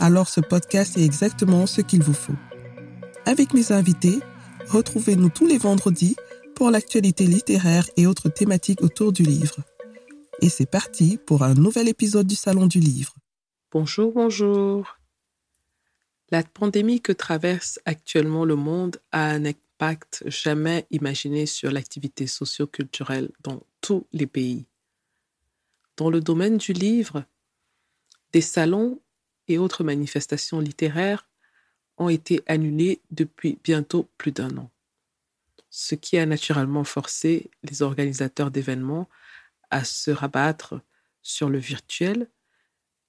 alors ce podcast est exactement ce qu'il vous faut. Avec mes invités, retrouvez-nous tous les vendredis pour l'actualité littéraire et autres thématiques autour du livre. Et c'est parti pour un nouvel épisode du Salon du Livre. Bonjour, bonjour. La pandémie que traverse actuellement le monde a un impact jamais imaginé sur l'activité socio-culturelle dans tous les pays. Dans le domaine du livre, des salons et autres manifestations littéraires ont été annulés depuis bientôt plus d'un an, ce qui a naturellement forcé les organisateurs d'événements à se rabattre sur le virtuel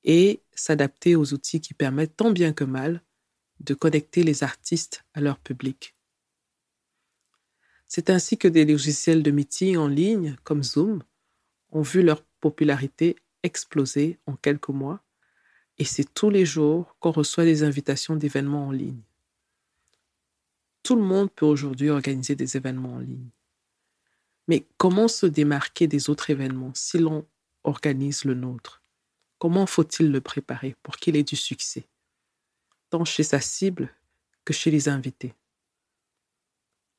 et s'adapter aux outils qui permettent tant bien que mal de connecter les artistes à leur public. C'est ainsi que des logiciels de meeting en ligne comme Zoom ont vu leur popularité exploser en quelques mois et c'est tous les jours qu'on reçoit des invitations d'événements en ligne. Tout le monde peut aujourd'hui organiser des événements en ligne. Mais comment se démarquer des autres événements si l'on organise le nôtre? Comment faut-il le préparer pour qu'il ait du succès, tant chez sa cible que chez les invités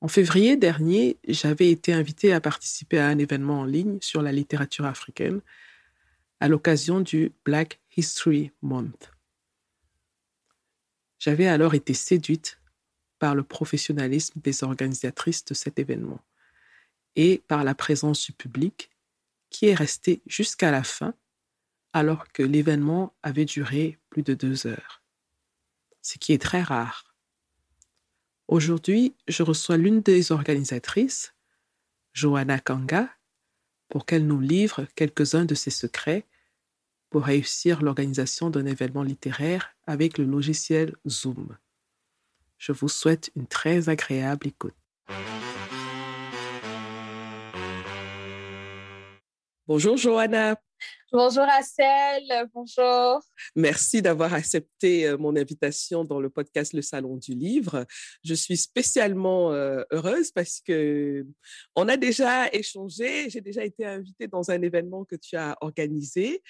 En février dernier, j'avais été invité à participer à un événement en ligne sur la littérature africaine à l'occasion du Black History Month. J'avais alors été séduite par le professionnalisme des organisatrices de cet événement et par la présence du public qui est resté jusqu'à la fin alors que l'événement avait duré plus de deux heures, ce qui est très rare. Aujourd'hui, je reçois l'une des organisatrices, Johanna Kanga, pour qu'elle nous livre quelques-uns de ses secrets pour réussir l'organisation d'un événement littéraire avec le logiciel Zoom. Je vous souhaite une très agréable écoute. Bonjour Johanna. Bonjour Assel, bonjour. Merci d'avoir accepté euh, mon invitation dans le podcast Le Salon du Livre. Je suis spécialement euh, heureuse parce que on a déjà échangé, j'ai déjà été invitée dans un événement que tu as organisé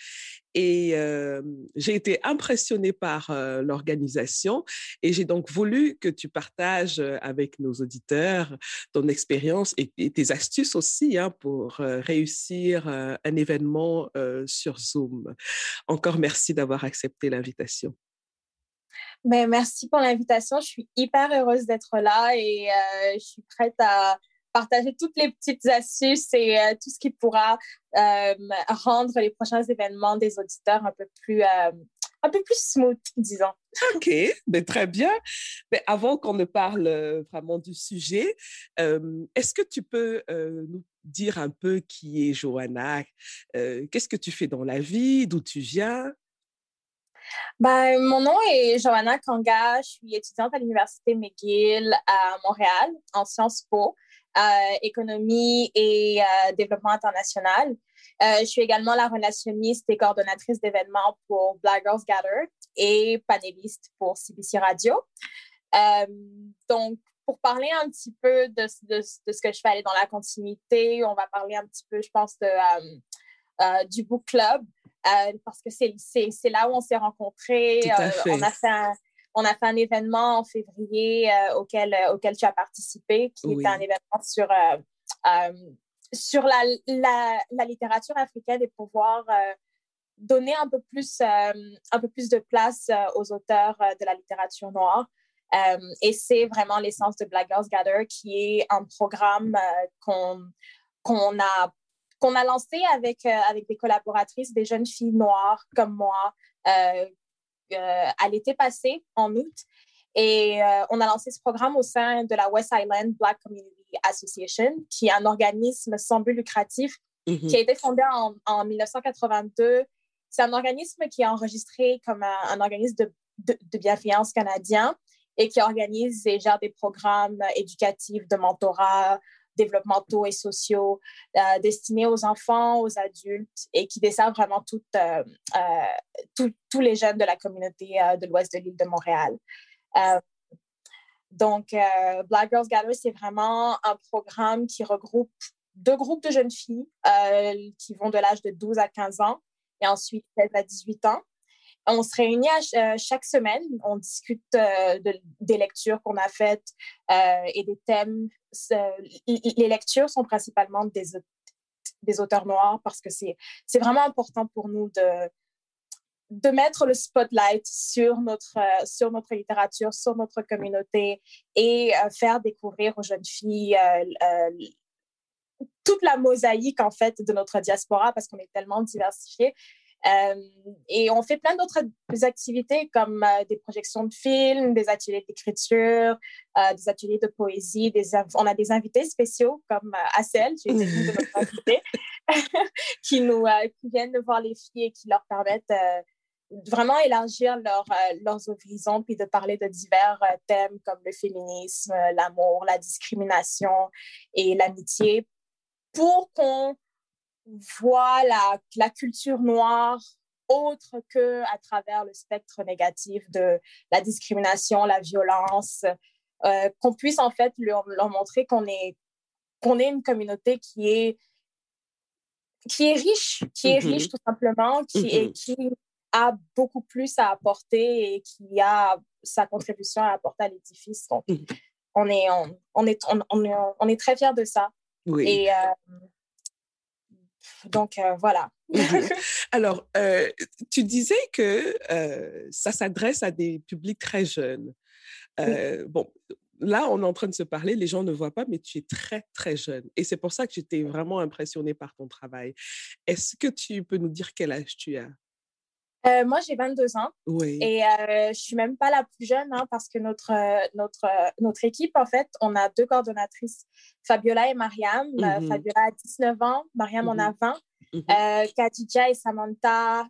et j'ai été impressionnée par l'organisation et j'ai donc voulu que tu partages avec nos auditeurs ton expérience et, tes astuces aussi hein, pour réussir un événement sur Zoom. Encore merci d'avoir accepté l'invitation. Mais merci pour l'invitation. Je suis hyper heureuse d'être là et je suis prête à partager toutes les petites astuces et euh, tout ce qui pourra euh, rendre les prochains événements des auditeurs un peu plus un peu plus smooth, disons. OK, mais ben, très bien. Mais avant qu'on ne parle vraiment du sujet, est-ce que tu peux nous dire un peu qui est Johanna? Qu'est-ce que tu fais dans la vie? D'où tu viens? Ben, mon nom est Johanna Kanga. Je suis étudiante à l'Université McGill à Montréal en Sciences Po, économie et développement international. Euh, je suis également la relationniste et coordonnatrice d'événements pour Black Girls Gather et panéliste pour CBC Radio. Euh, donc, pour parler un petit peu de, de, ce que je fais aller dans la continuité, on va parler un petit peu, je pense, de, euh, du book club, parce que c'est là où on s'est rencontrés. on, a fait un, on a fait un événement en février auquel, auquel tu as participé, qui était un événement sur sur la, la, littérature africaine et pouvoir euh, donner un peu plus, euh, un peu plus de place euh, aux auteurs de la littérature noire. et c'est vraiment l'essence de Black Girls Gather, qui est un programme qu'on qu'on a, qu'on a lancé avec, avec des collaboratrices, des jeunes filles noires comme moi, à l'été passé, en août. Et on a lancé ce programme au sein de la West Island Black Community Association, qui est un organisme sans but lucratif mm-hmm. qui a été fondé en, en 1982. C'est un organisme qui est enregistré comme un, organisme de, de, bienveillance canadien et qui organise et gère des programmes éducatifs de mentorat, développementaux et sociaux euh, destinés aux enfants, aux adultes et qui dessert vraiment euh, euh, tous les jeunes de la communauté de l'ouest de l'île de Montréal. donc, Black Girls Gather, c'est vraiment un programme qui regroupe deux groupes de jeunes filles qui vont de l'âge de 12 à 15 ans et ensuite 16 à 18 ans. On se réunit chaque semaine, on discute des lectures qu'on a faites et des thèmes les lectures sont principalement des, des auteurs noirs parce que c'est vraiment important pour nous de, de mettre le spotlight sur notre, sur notre littérature, sur notre communauté et euh, faire découvrir aux jeunes filles euh, euh, toute la mosaïque en fait de notre diaspora parce qu'on est tellement diversifié et on fait plein d'autres activités comme euh, des projections de films, des ateliers d'écriture, euh, des ateliers de poésie. Des, on a des invités spéciaux comme Assel, qui de notre invité, qui, nous, qui viennent voir les filles et qui leur permettent de vraiment élargir leur, leurs horizons puis de parler de divers thèmes comme le féminisme, l'amour, la discrimination et l'amitié pour qu'on voit la, la culture noire autre que à travers le spectre négatif de la discrimination, la violence, euh, qu'on puisse en fait leur, leur montrer qu'on est, qu'on est une communauté qui est, qui est riche, qui est riche mm-hmm. tout simplement, qui, et mm-hmm. qui a beaucoup plus à apporter et qui a sa contribution à apporter à l'édifice. Donc, on, est, on, on, est, on, est, on est très fiers de ça. Oui. Et, euh, donc euh, voilà. Mhm. Alors, euh, tu disais que euh, ça s'adresse à des publics très jeunes. Bon, là, on est en train de se parler, les gens ne voient pas, mais tu es très, très jeune. Et c'est pour ça que j'étais vraiment impressionnée par ton travail. Est-ce que tu peux nous dire quel âge tu as? Euh, moi, j'ai 22 ans. Oui. Et euh, je suis même pas la plus jeune hein, parce que notre, euh, notre, euh, notre équipe, en fait, on a deux coordonnatrices, Fabiola et Mariam. Mm-hmm. Fabiola a 19 ans, Mariam en a 20. Mm-hmm. Mm-hmm. Khadija et Samantha,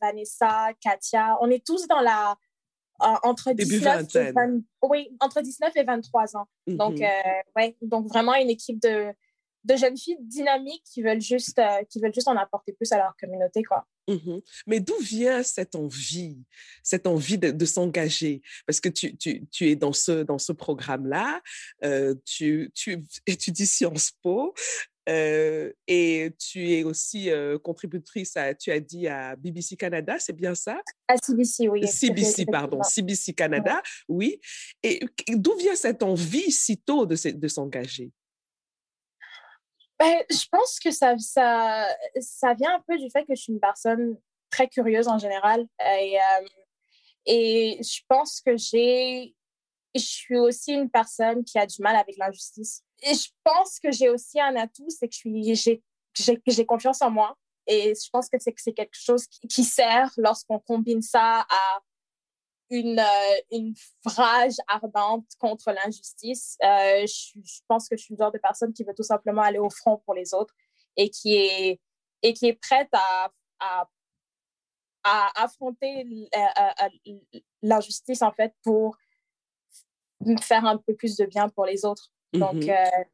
Vanessa, Katia, on est tous dans la. entre, 19 et oui, entre 19 et 23 ans. Donc, ouais, donc, vraiment une équipe de, de jeunes filles dynamiques qui veulent juste, qui veulent juste en apporter plus à leur communauté. Quoi. Mmh Mais d'où vient cette envie, cette envie de, s'engager? Parce que tu, tu, tu, es dans ce, dans ce programme-là, euh, tu, tu étudies Sciences Po euh, et tu es aussi euh, contributrice, à, tu as dit, à BBC Canada, c'est bien ça? À CBC, oui. CBC, pardon, CBC Canada, oui. Et d'où vient cette envie si tôt de, de s'engager? Ben, je pense que ça, ça, ça vient un peu du fait que je suis une personne très curieuse en général. Et, euh, et je pense que j'ai. Je suis aussi une personne qui a du mal avec l'injustice. Et je pense que j'ai aussi un atout, c'est que j'ai confiance en moi. Et je pense que c'est quelque chose qui, qui sert lorsqu'on combine ça à une, euh, une rage ardente contre l'injustice. Euh, je, pense que je suis le genre de personne qui veut tout simplement aller au front pour les autres et qui est, et qui est prête à, à, à affronter euh, l'injustice, en fait, pour faire un peu plus de bien pour les autres. Donc, mm-hmm.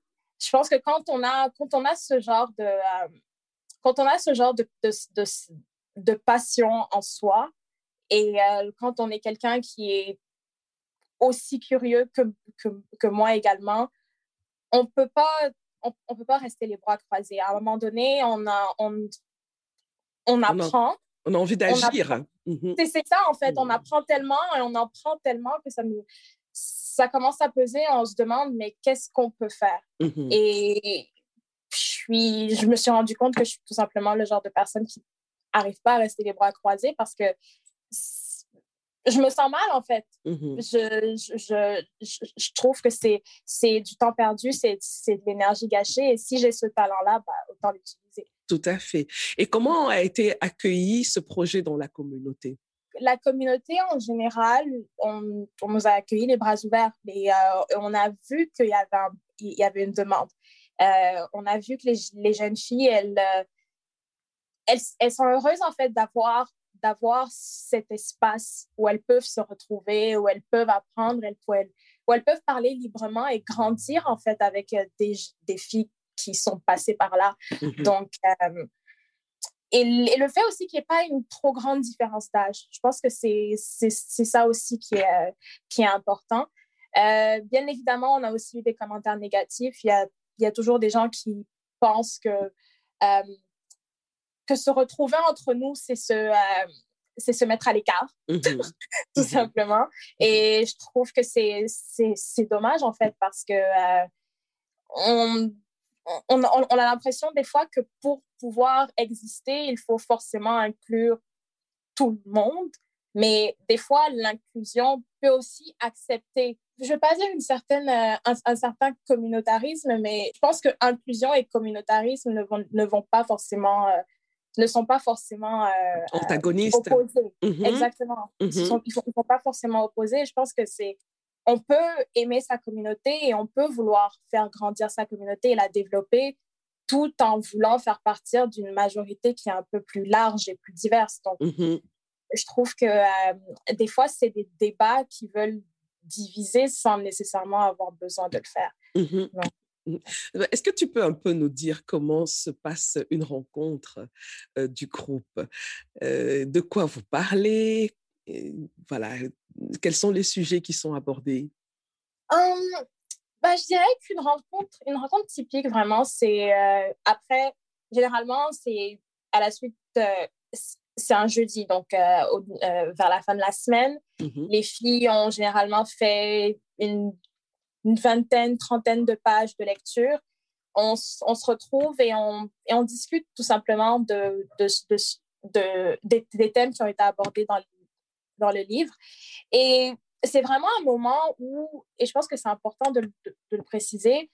je pense que quand on a, quand on a ce genre de... quand on a ce genre de, de, de, de passion en soi, et euh, quand on est quelqu'un qui est aussi curieux que, que, que moi également, on peut pas on, peut pas rester les bras croisés. À un moment donné, on, a, on, on apprend. On a, envie d'agir. Mhm. C'est ça, en fait. On mhm. apprend tellement et on apprend tellement que ça nous, ça commence à peser. On se demande, mais qu'est-ce qu'on peut faire? Mhm. Et je, suis, je me suis rendu compte que je suis tout simplement le genre de personne qui n'arrive pas à rester les bras croisés parce que je me sens mal, en fait. Mm-hmm. je, je, je, trouve que c'est du temps perdu, c'est de l'énergie gâchée. Et si j'ai ce talent-là, bah, autant l'utiliser. Tout à fait. Et comment a été accueilli ce projet dans la communauté? La communauté, en général, on, on nous a accueillis les bras ouverts. Et euh, on a vu qu'il y, avait il y avait une demande. Euh, on a vu que les, les jeunes filles, elles, euh, elles, elles, sont heureuses, en fait, d'avoir d'avoir cet espace où elles peuvent se retrouver, où elles peuvent apprendre, elles, où elles peuvent parler librement et grandir en fait avec euh, des, des filles qui sont passées par là. Mm-hmm. Donc, euh, et, le fait aussi qu'il n'y ait pas une trop grande différence d'âge. Je pense que c'est ça aussi qui est, euh, qui est important. bien évidemment, on a aussi eu des commentaires négatifs. Il y a, il y a toujours des gens qui pensent que que se retrouver entre nous, c'est se, euh, c'est se mettre à l'écart, mhm. tout mhm. simplement. Et je trouve que c'est, c'est, dommage, en fait, parce que euh, on, on, on, a l'impression des fois que pour pouvoir exister, il faut forcément inclure tout le monde. Mais des fois, l'inclusion peut aussi accepter, je ne vais pas dire une certaine, euh, un, certain communautarisme, mais je pense que inclusion et communautarisme ne vont, ne vont pas forcément ne sont pas forcément euh, antagonistes. opposés. Mhm. Exactement. Ils ne mhm. sont, pas forcément opposés. Je pense que c'est on peut aimer sa communauté et on peut vouloir faire grandir sa communauté et la développer tout en voulant faire partir d'une majorité qui est un peu plus large et plus diverse. Donc, mhm. je trouve que euh, des fois, c'est des débats qui veulent diviser sans nécessairement avoir besoin de le faire. Bah, est-ce que tu peux un peu nous dire comment se passe une rencontre du groupe? De quoi vous parlez? Voilà, quels sont les sujets qui sont abordés? Bah, Je dirais qu'une rencontre, une rencontre typique, vraiment, c'est après, généralement, c'est à la suite, c'est un jeudi, donc vers la fin de la semaine. Mmh les filles ont généralement fait une une vingtaine, trentaine de pages de lecture. On, on se retrouve et on, et on discute tout simplement de, de, de, des, thèmes qui ont été abordés dans le, dans le livre. Et c'est vraiment un moment où, et je pense que c'est important de, de, le préciser,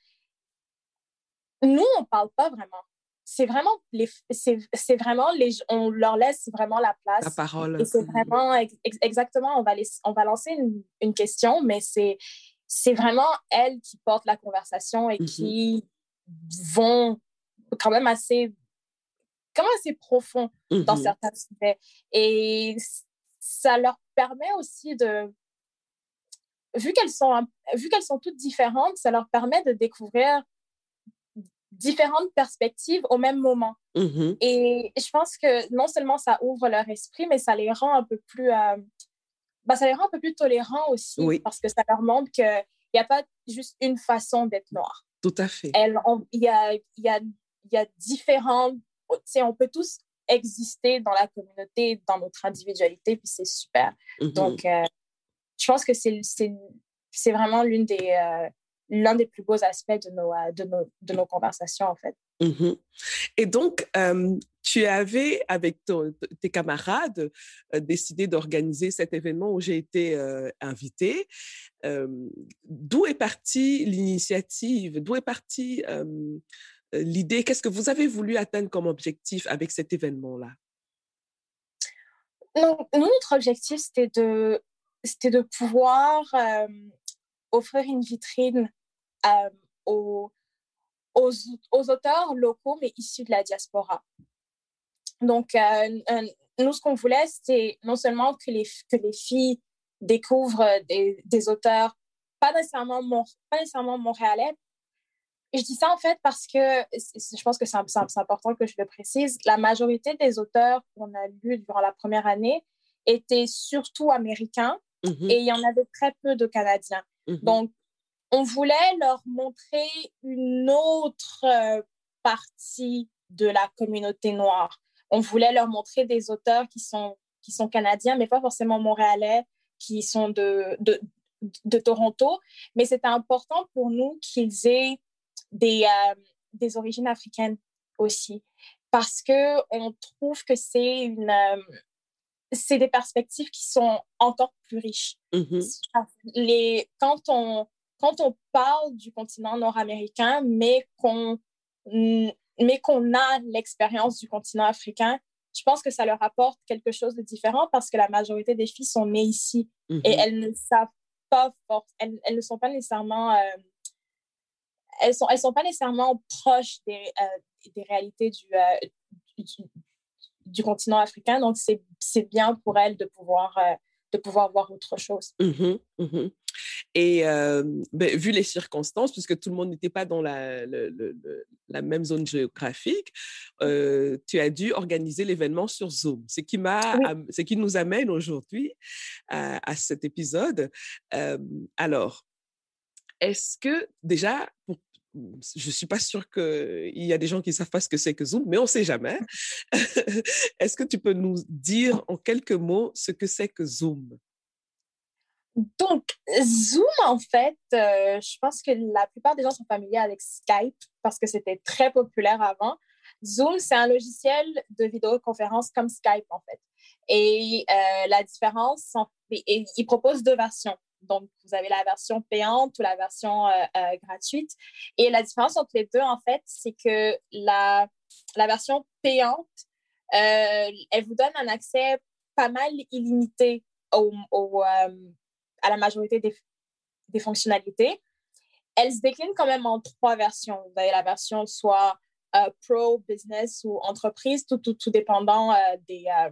nous, on ne parle pas vraiment. C'est vraiment, les, c'est, vraiment les, on leur laisse vraiment la place. La parole. Et c'est vraiment, exactement, on va, les, on va lancer une, une question, mais c'est, c'est vraiment elles qui portent la conversation et mm-hmm. qui vont quand même assez, quand même assez profond dans mm-hmm. certains sujets. Et ça leur permet aussi de, vu qu'elles sont, vu qu'elles sont toutes différentes, ça leur permet de découvrir différentes perspectives au même moment. Mm-hmm. Et je pense que non seulement ça ouvre leur esprit, mais ça les rend un peu plus, euh, bah, ça les rend un peu plus tolérants aussi, parce que ça leur montre qu'il n'y a pas juste une façon d'être noir. Tout à fait. Il y a, y, a, y a différents... On peut tous exister dans la communauté, dans notre individualité, puis c'est super. Mm-hmm. Donc, euh, je pense que c'est vraiment l'une des, euh, l'un des plus beaux aspects de nos, euh, de nos, de nos conversations, en fait. Mmh Et donc, tu avais, avec tes camarades, décidé d'organiser cet événement où j'ai été invitée. D'où est partie l'initiative? D'où est partie l'idée? Qu'est-ce que vous avez voulu atteindre comme objectif avec cet événement-là? Nous, notre objectif, c'était de, de pouvoir offrir une vitrine aux aux, auteurs locaux, mais issus de la diaspora. Donc, euh, euh, nous, ce qu'on voulait, c'est non seulement que les, que les filles découvrent des, des auteurs, pas nécessairement, pas nécessairement montréalais. Et je dis ça en fait parce que je pense que c'est important que je le précise. La majorité des auteurs qu'on a lus durant la première année étaient surtout américains mm-hmm. et il y en avait très peu de Canadiens. Mm-hmm. Donc, on voulait leur montrer une autre euh, partie de la communauté noire. On voulait leur montrer des auteurs qui sont, qui sont canadiens, mais pas forcément montréalais, qui sont de, de, de Toronto. Mais c'était important pour nous qu'ils aient des, euh, des origines africaines aussi, parce qu'on trouve que c'est une... Euh, c'est des perspectives qui sont encore plus riches. Mm-hmm. Les, quand on, quand on parle du continent nord-américain, mais qu'on mais qu'on a l'expérience du continent africain, je pense que ça leur apporte quelque chose de différent parce que la majorité des filles sont nées ici et mm-hmm. elles ne savent pas elles, elles, ne sont pas nécessairement euh, elles sont elles sont pas nécessairement proches des, euh, des réalités du, euh, du continent africain. Donc, c'est bien pour elles de pouvoir, de pouvoir voir autre chose. Mmh mmh et euh, ben, vu les circonstances, puisque tout le monde n'était pas dans la, la, même zone géographique, euh, tu as dû organiser l'événement sur Zoom, ce qui, m'a, ce qui nous amène aujourd'hui à, à, cet épisode. Euh, alors, est-ce que déjà, je ne suis pas sûre qu'il y a des gens qui ne savent pas ce que c'est que Zoom, mais on ne sait jamais. Est-ce que tu peux nous dire en quelques mots ce que c'est que Zoom? Donc, Zoom, en fait, euh, je pense que la plupart des gens sont familiers avec Skype parce que c'était très populaire avant. Zoom, c'est un logiciel de vidéoconférence comme Skype, en fait. Et euh, la différence, il propose deux versions. Donc, vous avez la version payante ou la version euh, gratuite. Et la différence entre les deux, en fait, c'est que la, la version payante, elle vous donne un accès pas mal illimité au, au à la majorité des, des fonctionnalités. Elle se décline quand même en trois versions. Vous avez la version soit euh, pro, business ou entreprise, tout, tout, tout dépendant euh, des, euh,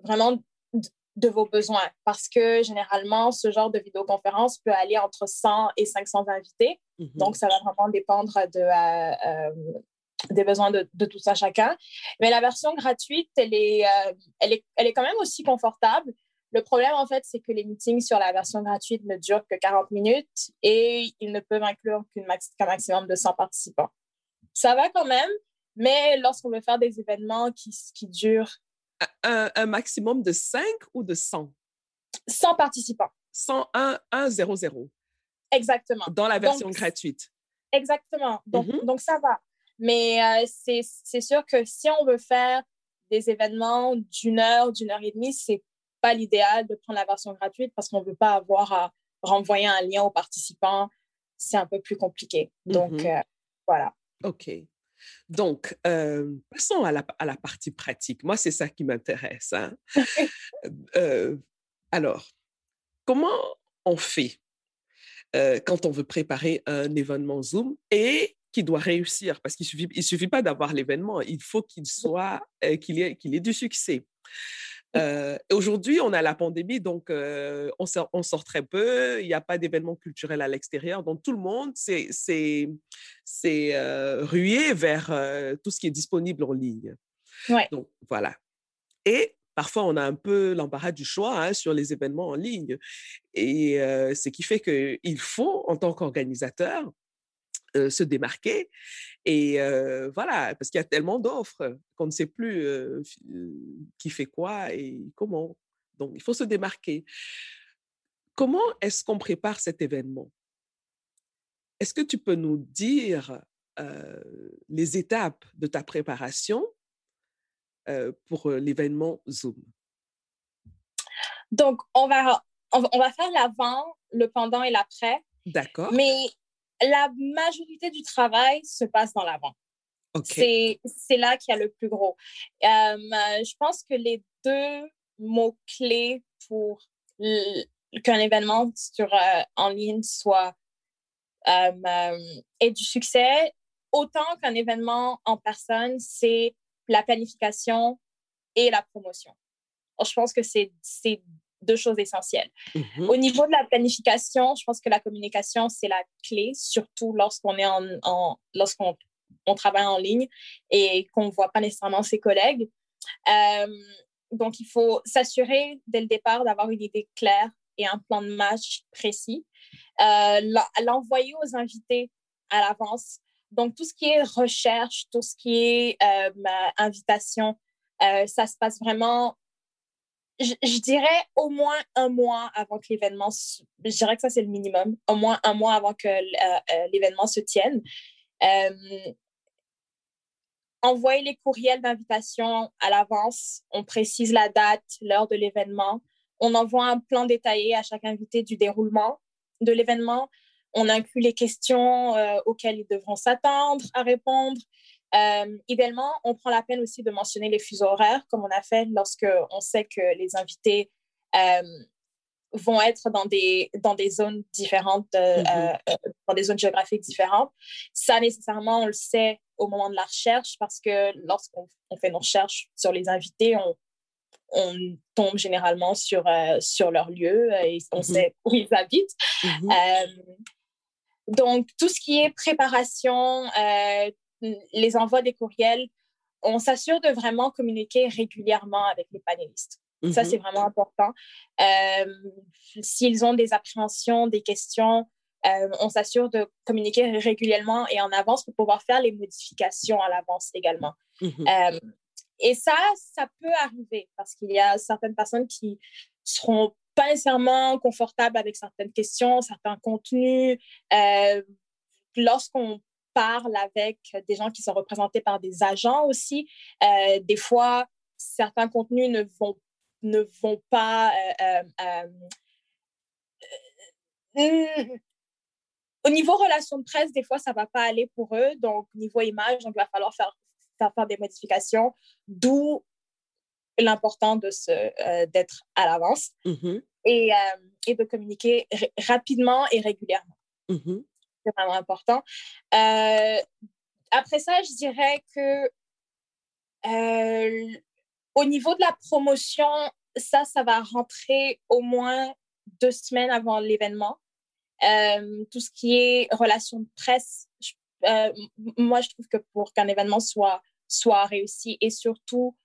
vraiment de vos besoins. Parce que généralement, ce genre de vidéoconférence peut aller entre 100 et 500 invités. Mm-hmm. Donc, ça va vraiment dépendre de, des besoins de, de, tout ça chacun. Mais la version gratuite, elle est, elle est, elle est quand même aussi confortable. Le problème, en fait, c'est que les meetings sur la version gratuite ne durent que 40 minutes et ils ne peuvent inclure qu'un maximum de 100 participants. Ça va quand même, mais lorsqu'on veut faire des événements qui, qui durent... Un, maximum de 5 ou de 100? 100 participants. 101, 1, 0, 0. Exactement. Dans la version gratuite. Exactement. Donc, mm-hmm. donc ça va. Mais euh, c'est sûr que si on veut faire des événements d'une heure, d'une heure et demie, c'est pas l'idéal de prendre la version gratuite parce qu'on ne veut pas avoir à renvoyer un lien aux participants. C'est un peu plus compliqué. Donc, mm-hmm. euh, voilà. OK. Donc, euh, passons à la, à la, partie pratique. Moi, c'est ça qui m'intéresse. Hein. Euh, alors, comment on fait quand on veut préparer un événement Zoom et qui doit réussir? Parce qu'il ne suffit, il suffit pas d'avoir l'événement, il faut qu'il soit, qu'il ait, qu'il ait du succès. Euh, Aujourd'hui, on a la pandémie, donc euh, on, sort, on, sort, très peu, il n'y a pas d'événements culturels à l'extérieur, donc tout le monde s'est euh, rué vers tout ce qui est disponible en ligne. Ouais. Donc voilà. Et parfois, on a un peu l'embarras du choix hein, sur les événements en ligne. Et ce qui fait qu'il faut, en tant qu'organisateur, euh, se démarquer. Et euh, voilà, parce qu'il y a tellement d'offres qu'on ne sait plus euh, qui fait quoi et comment. Donc, il faut se démarquer. Comment est-ce qu'on prépare cet événement? Est-ce que tu peux nous dire les étapes de ta préparation pour l'événement Zoom? Donc, on va, on va faire l'avant, le pendant et l'après. D'accord. Mais la majorité du travail se passe dans l'avant. C'est là qu'il y a le plus gros. Euh, je pense que les deux mots-clés pour qu'un événement sur, euh, en ligne soit euh, ait du succès, autant qu'un événement en personne, c'est la planification et la promotion. je pense que c'est deux choses essentielles. Mm-hmm. Au niveau de la planification, je pense que la communication, c'est la clé, surtout lorsqu'on est en, lorsqu'on on travaille en ligne et qu'on ne voit pas nécessairement ses collègues. Euh, donc, il faut s'assurer dès le départ d'avoir une idée claire et un plan de match précis. Euh, l'envoyer aux invités à l'avance. Donc, tout ce qui est recherche, tout ce qui est euh, invitation, ça se passe vraiment je, dirais au moins un mois avant que l'événement, je dirais que ça c'est le minimum, au moins un mois avant que euh, euh, l'événement se tienne. Euh, envoyer les courriels d'invitation à l'avance, on précise la date, l'heure de l'événement, on envoie un plan détaillé à chaque invité du déroulement de l'événement, on inclut les questions auxquelles ils devront s'attendre à répondre, euh, idéalement, on prend la peine aussi de mentionner les fuseaux horaires, comme on a fait lorsque on sait que les invités euh, vont être dans des, dans des zones différentes, mm-hmm. dans des zones géographiques différentes. Ça, nécessairement, on le sait au moment de la recherche parce que lorsqu'on fait nos recherches sur les invités, on, on tombe généralement sur, sur leur lieu et on mm-hmm. sait où ils habitent. Mm-hmm. donc, tout ce qui est préparation, les envois des courriels, on s'assure de vraiment communiquer régulièrement avec les panélistes. Ça, c'est mhm. vraiment important. Euh, s'ils ont des appréhensions, des questions, euh, on s'assure de communiquer régulièrement et en avance pour pouvoir faire les modifications à l'avance également. Mhm. Euh, et ça, ça peut arriver parce qu'il y a certaines personnes qui seront pas nécessairement confortables avec certaines questions, certains contenus. Lorsqu'on parle avec des gens qui sont représentés par des agents aussi. Euh, des fois, certains contenus ne vont, ne vont pas... Euh, euh, au niveau relations de presse, des fois, ça ne va pas aller pour eux. Donc, niveau image, donc, il va falloir faire, faire, faire des modifications, d'où l'important d'être à l'avance mm-hmm. et, et, de communiquer rapidement et régulièrement. Mm-hmm c'est vraiment important. Euh, après ça, je dirais que euh, au niveau de la promotion, ça, ça va rentrer au moins deux semaines avant l'événement. Euh, tout ce qui est relations de presse, moi, je trouve que pour qu'un événement soit, soit réussi et surtout,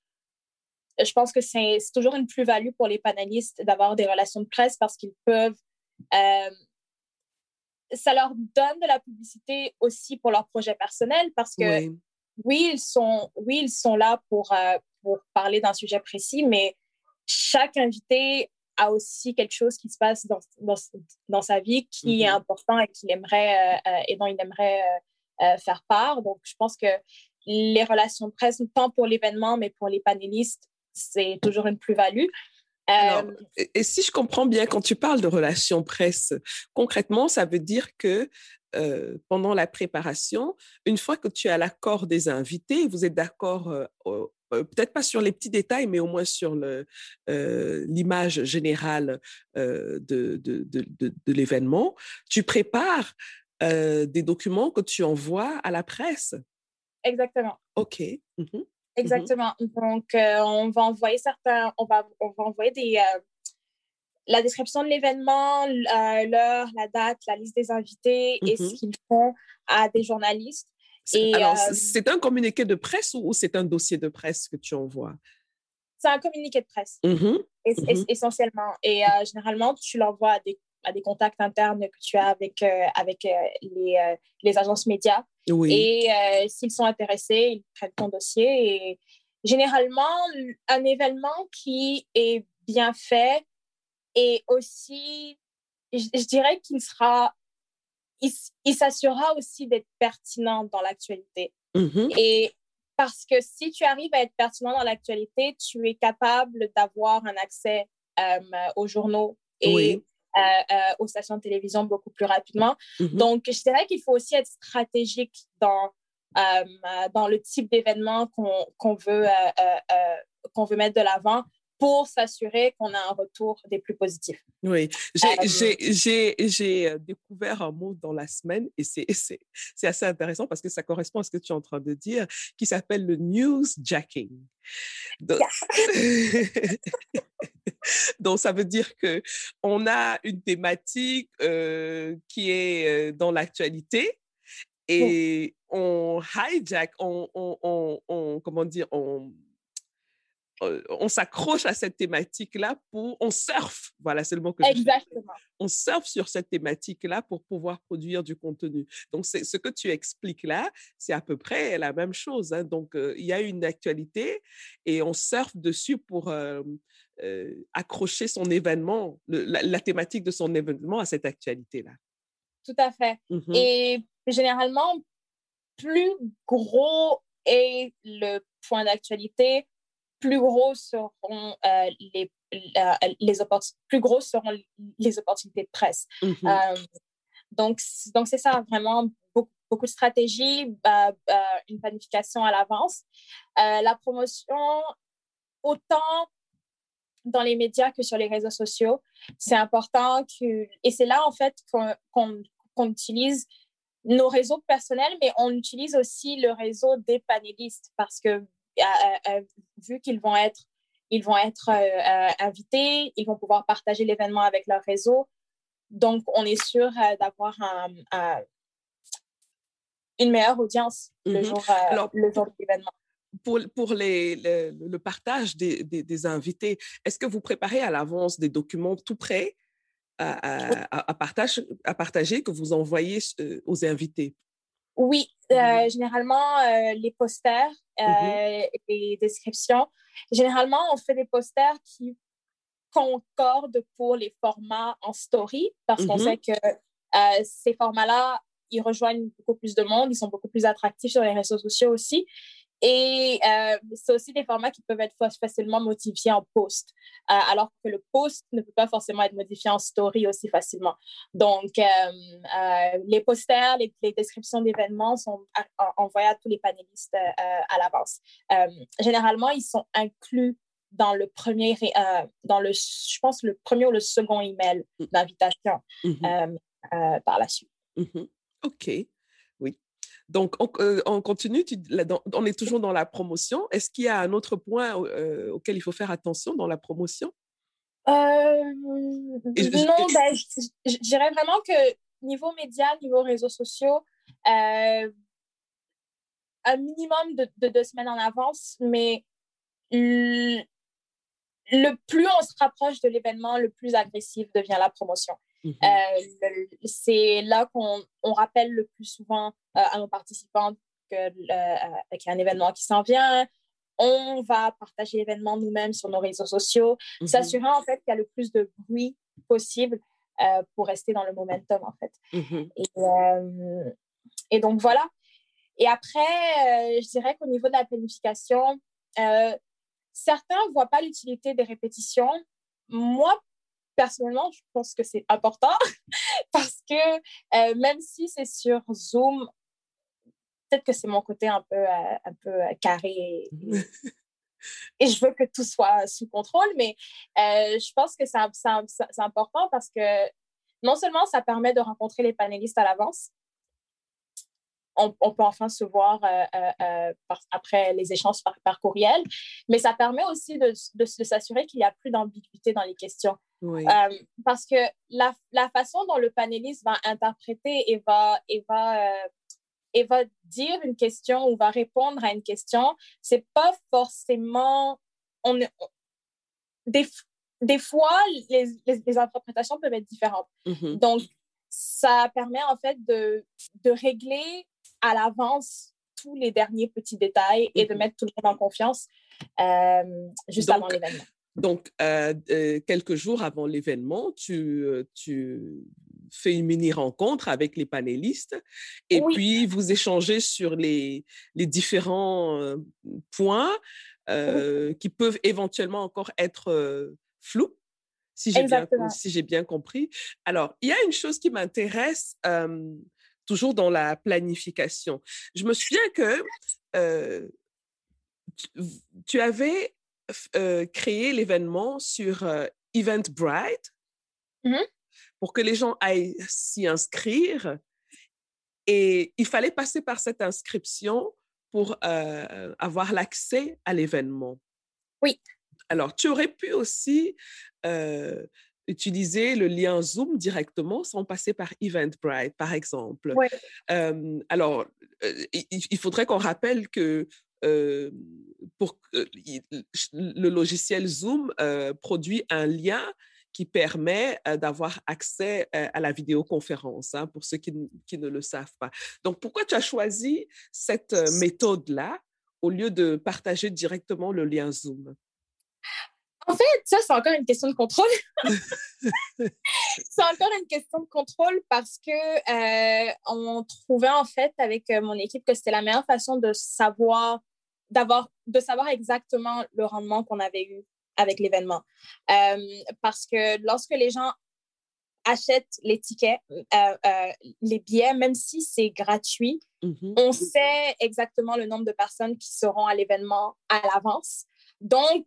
je pense que c'est toujours une plus-value pour les panélistes d'avoir des relations de presse parce qu'ils peuvent ça leur donne de la publicité aussi pour leur projet personnel parce que oui, ils, sont, oui ils sont là pour, euh, pour parler d'un sujet précis, mais chaque invité a aussi quelque chose qui se passe dans, dans, dans sa vie qui est mm-hmm. important et, qu'il aimerait, euh, euh, et dont il aimerait faire part. Donc, je pense que les relations de presse, tant pour l'événement, mais pour les panélistes, c'est toujours une plus-value. Euh, et, si je comprends bien, quand tu parles de relations presse, concrètement, ça veut dire que euh, pendant la préparation, une fois que tu as l'accord des invités, vous êtes d'accord, euh, peut-être pas sur les petits détails, mais au moins sur l'image générale de, de, de, de l'événement, tu prépares des documents que tu envoies à la presse. Exactement. OK. Mmh Exactement. Donc, euh, on va envoyer certains, on va, on va envoyer des, euh, la description de l'événement, euh, l'heure, la date, la liste des invités et ce mmh qu'ils font à des journalistes. Et, Alors, c'est un communiqué de presse ou, c'est un dossier de presse que tu envoies? C'est un communiqué de presse, mmh essentiellement. Et généralement, tu l'envoies à des à des contacts internes que tu as avec, euh, avec euh, les, euh, les, agences médias. Et s'ils sont intéressés, ils prennent ton dossier. Et généralement, un événement qui est bien fait et aussi, je, dirais qu'il sera, il, s'assurera aussi d'être pertinent dans l'actualité. Mm-hmm. Et parce que si tu arrives à être pertinent dans l'actualité, tu es capable d'avoir un accès aux journaux et oui. Euh, euh, aux stations de télévision beaucoup plus rapidement. Mm-hmm. Donc, je dirais qu'il faut aussi être stratégique dans, euh, dans le type d'événement qu'on veut, qu'on veut mettre de l'avant pour s'assurer qu'on a un retour des plus positifs. Oui, j'ai découvert un mot dans la semaine et c'est assez intéressant parce que ça correspond à ce que tu es en train de dire, qui s'appelle le newsjacking. Donc, Donc, ça veut dire que on a une thématique qui est dans l'actualité et on hijack, on, on, on, comment dire, on, on s'accroche à cette thématique-là pour, on surfe, voilà, c'est le mot que Exactement. On surfe sur cette thématique-là pour pouvoir produire du contenu. Donc, c'est ce que tu expliques là, c'est à peu près la même chose. Hein. Donc, il y a une actualité et on surfe dessus pour accrocher son événement, la, thématique de son événement à cette actualité-là. Tout à fait. Mmh et généralement, plus gros est le point d'actualité, plus gros seront euh, les, les plus gros seront les opportunités de presse. Mmh euh, donc, donc c'est ça, vraiment beaucoup, beaucoup de stratégie, euh, une planification à l'avance. la promotion, autant dans les médias que sur les réseaux sociaux. C'est important que, et c'est là en fait qu'on utilise nos réseaux personnels, mais on utilise aussi le réseau des panélistes parce que vu qu'ils vont être, ils vont être invités, ils vont pouvoir partager l'événement avec leur réseau. Donc, on est sûr d'avoir un, une meilleure audience le, mm-hmm. jour, le jour de l'événement pour, pour les, le, partage des, des, invités, est-ce que vous préparez à l'avance des documents tout prêts à, à, partage, à partager que vous envoyez euh, aux invités? Oui, euh, mmh généralement, euh, les posters, mmh et les descriptions. Généralement, on fait des posters qui concordent pour les formats en story parce qu'on mmh sait que ces formats-là, ils rejoignent beaucoup plus de monde, ils sont beaucoup plus attractifs sur les réseaux sociaux aussi. Et euh, c'est aussi des formats qui peuvent être facilement modifiés en post, euh, alors que le post ne peut pas forcément être modifié en story aussi facilement. Donc, euh, les posters, les, descriptions d'événements sont envoyés à tous les panélistes à l'avance. généralement, ils sont inclus dans le premier, dans le, je pense, le premier ou le second email mmh. d'invitation mmh par la suite. Mmh OK. Donc, on, euh, continue, on est toujours dans la promotion. Est-ce qu'il y a un autre point euh, auquel il faut faire attention dans la promotion? Euh, non, ben, je, dirais vraiment que niveau médias, niveau réseaux sociaux, un minimum de, deux semaines en avance, mais le, plus on se rapproche de l'événement, le plus agressif devient la promotion. Mmh c'est là qu'on rappelle le plus souvent euh, à nos participants euh, qu'il y a un événement qui s'en vient. On va partager l'événement nous-mêmes sur nos réseaux sociaux, mmh s'assurant en fait qu'il y a le plus de bruit possible euh, pour rester dans le momentum en fait. Mmh et, et, donc voilà. Et après, je dirais qu'au niveau de la planification, certains ne voient pas l'utilité des répétitions. Moi, personnellement, je pense que c'est important parce que même si c'est sur Zoom, peut-être que c'est mon côté un peu, euh, un peu euh, carré et, je veux que tout soit sous contrôle, mais euh, je pense que c'est important parce que non seulement ça permet de rencontrer les panélistes à l'avance, on, peut enfin se voir après les échanges par, courriel, mais ça permet aussi de, de, s'assurer qu'il n'y a plus d'ambiguïté dans les questions. parce que la, la, façon dont le panéliste va interpréter et va, et va et va dire une question ou va répondre à une question, c'est pas forcément. On, des, des fois, les, les, interprétations peuvent être différentes. Mm-hmm. Donc, ça permet en fait de, de régler à l'avance tous les derniers petits détails et de mm-hmm. mettre tout le monde en confiance euh, juste avant l'événement. Donc, euh, euh, quelques jours avant l'événement, tu, tu fait une mini-rencontre avec les panélistes et puis vous échangez sur les, les différents points qui peuvent éventuellement encore être flous, si j'ai bien, si bien compris. Alors, il y a une chose qui m'intéresse toujours dans la planification. Je me souviens que tu, avais créé l'événement sur Eventbrite. Mmh pour que les gens aillent s'y inscrire. Et il fallait passer par cette inscription pour avoir l'accès à l'événement. Oui. Alors, tu aurais pu aussi utiliser le lien Zoom directement sans passer par Eventbrite, par exemple. Oui. Euh, alors, il, faudrait qu'on rappelle que pour, le logiciel Zoom produit un lien qui permet d'avoir accès à la vidéoconférence, hein, pour ceux qui, qui, ne le savent pas. Donc, pourquoi tu as choisi cette méthode-là au lieu de partager directement le lien Zoom? En fait, ça, c'est encore une question de contrôle. c'est encore une question de contrôle parce que on trouvait en fait avec mon équipe que c'était la meilleure façon de savoir, d'avoir, de savoir exactement le rendement qu'on avait eu avec l'événement. Euh, parce que lorsque les gens achètent les tickets, euh, euh, les billets, même si c'est gratuit, mm-hmm. on sait exactement le nombre de personnes qui seront à l'événement à l'avance. Donc,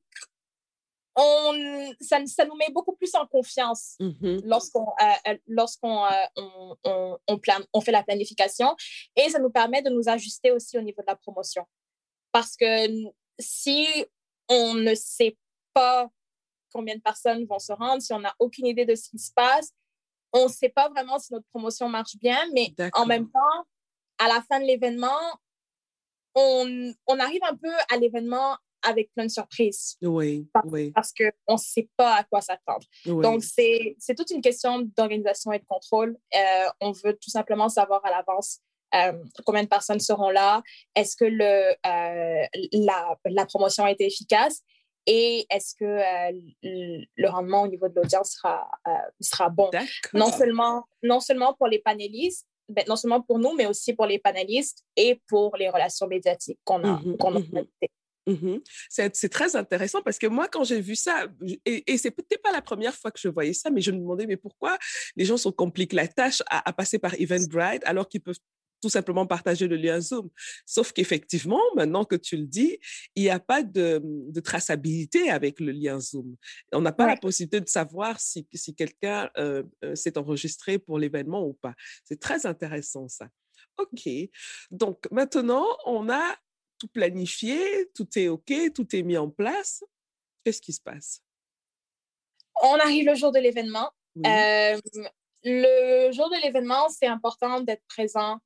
on, ça, ça, nous met beaucoup plus en confiance lorsqu'on euh, lorsqu'on on, on, on, on, fait la planification et ça nous permet de nous ajuster aussi au niveau de la promotion. Parce que si on ne sait pas combien de personnes vont se rendre, si on n'a aucune idée de ce qui se passe, on ne sait pas vraiment si notre promotion marche bien, mais en même temps, à la fin de l'événement, on, on, arrive un peu à l'événement avec plein de surprises. Oui, parce, oui. Parce qu'on ne sait pas à quoi s'attendre. Donc, c'est toute une question d'organisation et de contrôle. Euh, on veut tout simplement savoir à l'avance euh, combien de personnes seront là, est-ce que le, euh, la, la, promotion a été efficace? Et est-ce que le rendement au niveau de l'audience sera, sera bon? Non seulement, non seulement pour les panélistes, ben, non seulement pour nous, mais aussi pour les panélistes et pour les relations médiatiques qu'on a, mmh a mmh Mmh c'est très intéressant parce que moi, quand j'ai vu ça, et, et c'est peut-être pas la première fois que je voyais ça, mais je me demandais, mais pourquoi les gens se compliquent la tâche à, à passer par Eventbrite alors qu'ils peuvent tout simplement partager le lien Zoom? Sauf qu'effectivement, maintenant que tu le dis, il n'y a pas de, de, traçabilité avec le lien Zoom. On n'a pas ouais. la possibilité de savoir si, si quelqu'un euh, s'est enregistré pour l'événement ou pas. C'est très intéressant ça. OK. Donc maintenant, on a tout planifié, tout est OK, tout est mis en place. Qu'est-ce qui se passe? On arrive le jour de l'événement. Oui. Euh, le jour de l'événement, c'est important d'être présent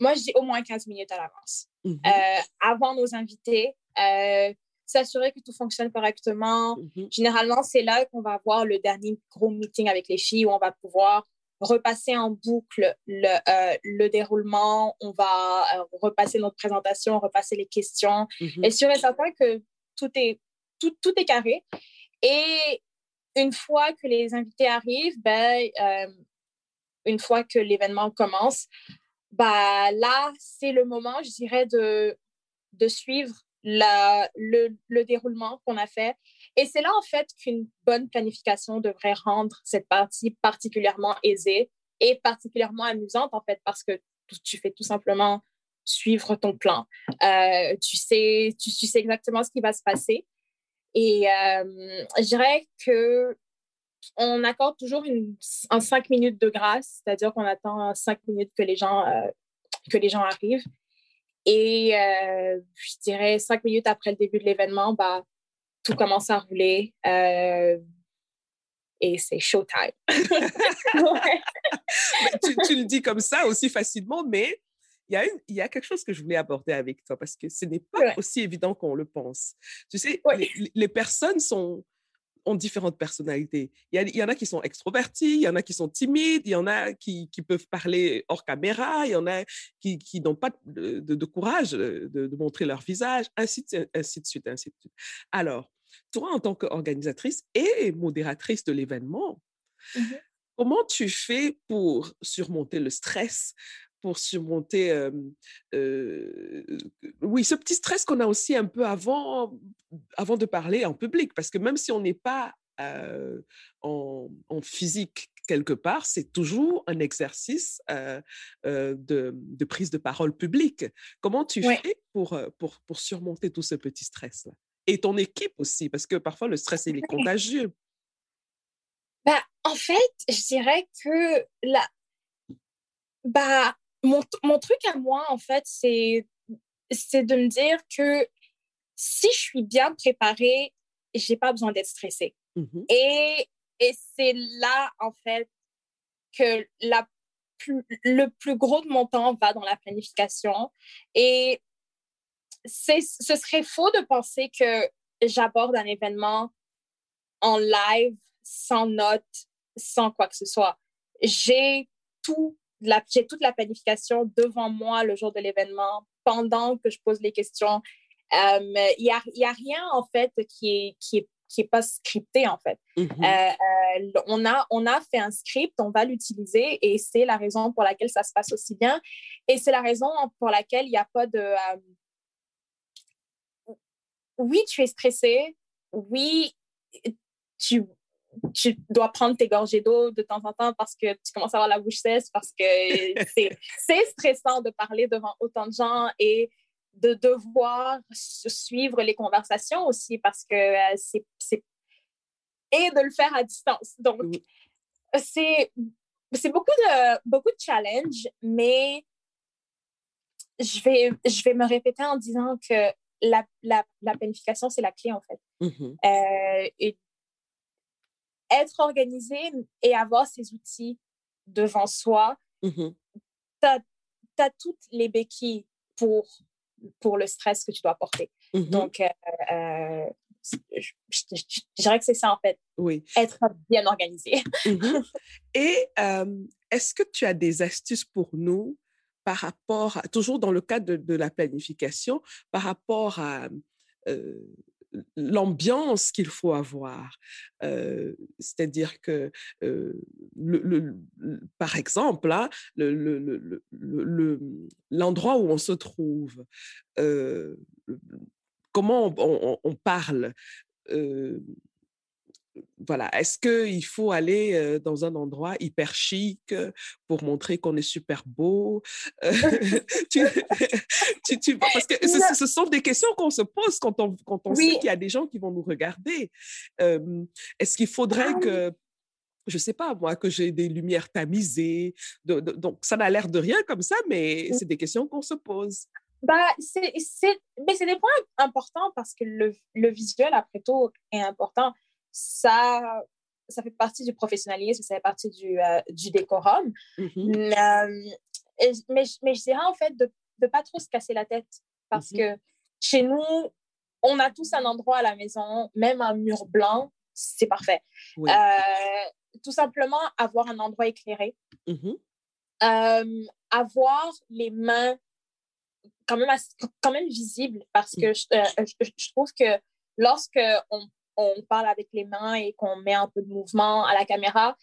moi, je dis au moins 15 minutes à l'avance. Mmh euh, avant nos invités, euh, s'assurer que tout fonctionne correctement. Mmh Généralement, c'est là qu'on va avoir le dernier gros meeting avec les filles où on va pouvoir repasser en boucle le, euh, le déroulement, on va euh, repasser notre présentation, repasser les questions, mmh et sûr et certain que tout est, tout, tout est carré. Et une fois que les invités arrivent, ben, euh, une fois que l'événement commence, bah, là, c'est le moment, je dirais, de, de suivre la, le, le déroulement qu'on a fait. Et c'est là, en fait, qu'une bonne planification devrait rendre cette partie particulièrement aisée et particulièrement amusante, en fait, parce que tu fais tout simplement suivre ton plan. Euh, tu, sais, tu, sais exactement ce qui va se passer. Et euh, je dirais que on accorde toujours en cinq minutes de grâce, c'est-à-dire qu'on attend cinq minutes que les gens, euh, que les gens arrivent. Et je dirais cinq minutes après le début de l'événement, bah, tout commence à rouler euh, et c'est showtime. ouais. tu, tu, le dis comme ça aussi facilement, mais il y, a une, il y a quelque chose que je voulais aborder avec toi parce que ce n'est pas ouais. aussi évident qu'on le pense. Tu sais, ouais. les, les personnes sont ont différentes personnalités. Il y, a, il y, en a qui sont extrovertis, il y en a qui sont timides, il y en a qui, qui peuvent parler hors caméra, il y en a qui, qui n'ont pas de, de, de courage de, de, montrer leur visage, ainsi de, ainsi de suite, ainsi de suite. Alors, toi, en tant qu'organisatrice et modératrice de l'événement, mm -hmm. comment tu fais pour surmonter le stress, pour surmonter, euh, euh, oui, ce petit stress qu'on a aussi un peu avant, avant de parler en public, parce que même si on n'est pas euh, en, en, physique quelque part, c'est toujours un exercice de, de, prise de parole publique. Comment tu ouais. fais pour, pour, pour surmonter tout ce petit stress-là? Et ton équipe aussi, parce que parfois le stress, il est contagieux. Bah, en fait, je dirais que la, bah, mon, mon, truc à moi, en fait, c'est, c'est de me dire que si je suis bien préparée, j'ai pas besoin d'être stressée. Mm -hmm. Et, et c'est là, en fait, que la plus, le plus gros de mon temps va dans la planification. Et ce serait faux de penser que j'aborde un événement en live, sans notes, sans quoi que ce soit. J'ai tout j'ai toute la planification devant moi le jour de l'événement, pendant que je pose les questions. Il euh, n'y a, y a rien, en fait, qui est, qui est, qui est pas scripté, en fait. Mm -hmm. euh, euh, on, a, on a fait un script, on va l'utiliser et c'est la raison pour laquelle ça se passe aussi bien. Et c'est la raison pour laquelle il n'y a pas de... Oui, tu es stressé. Oui, tu, tu dois prendre tes gorgées d'eau de temps en temps parce que tu commences à avoir la bouche sèche, parce que c'est stressant de parler devant autant de gens et de devoir suivre les conversations aussi parce que euh, c'est et de le faire à distance. Donc, c'est c'est beaucoup de beaucoup de challenges, mais je vais je vais me répéter en disant que la, la, la planification c'est la clé en fait. Mmh euh, et être organisé et avoir ces outils devant soi, mmh tu as, toutes les béquilles pour pour le stress que tu dois porter. Mmh Donc, euh, euh, je, dirais que c'est ça en fait. Oui. Être bien organisé. Mmh Et est-ce que tu as des astuces pour nous par rapport, toujours dans le cadre de, la planification, par rapport à l'ambiance qu'il faut avoir. C'est-à-dire que, le, par exemple, hein, l'endroit où on se trouve, comment on parle, voilà, est-ce qu'il faut aller dans un endroit hyper chic pour montrer qu'on est super beau tu, Parce que ce, sont des questions qu'on se pose quand on, quand on sait qu'il y a des gens qui vont nous regarder. est-ce qu'il faudrait ah que je ne sais pas, moi, que j'ai des lumières tamisées? donc, ça n'a l'air de rien comme ça, mais c'est des questions qu'on se pose. Bah, c'est, mais c'est des points importants parce que le, le, visuel, après tout, est important ça, ça fait partie du professionnalisme, ça fait partie du, euh, du décorum. Mm-hmm. Euh, mais, mais, je dirais en fait de ne pas trop se casser la tête parce mm-hmm. que chez nous, on a tous un endroit à la maison, même un mur blanc, c'est parfait. Euh, tout simplement avoir un endroit éclairé. Mm-hmm. avoir les mains quand même, quand même visibles parce que mm. je, je, trouve que lorsque on on parle avec les mains et qu'on met un peu de mouvement à la caméra,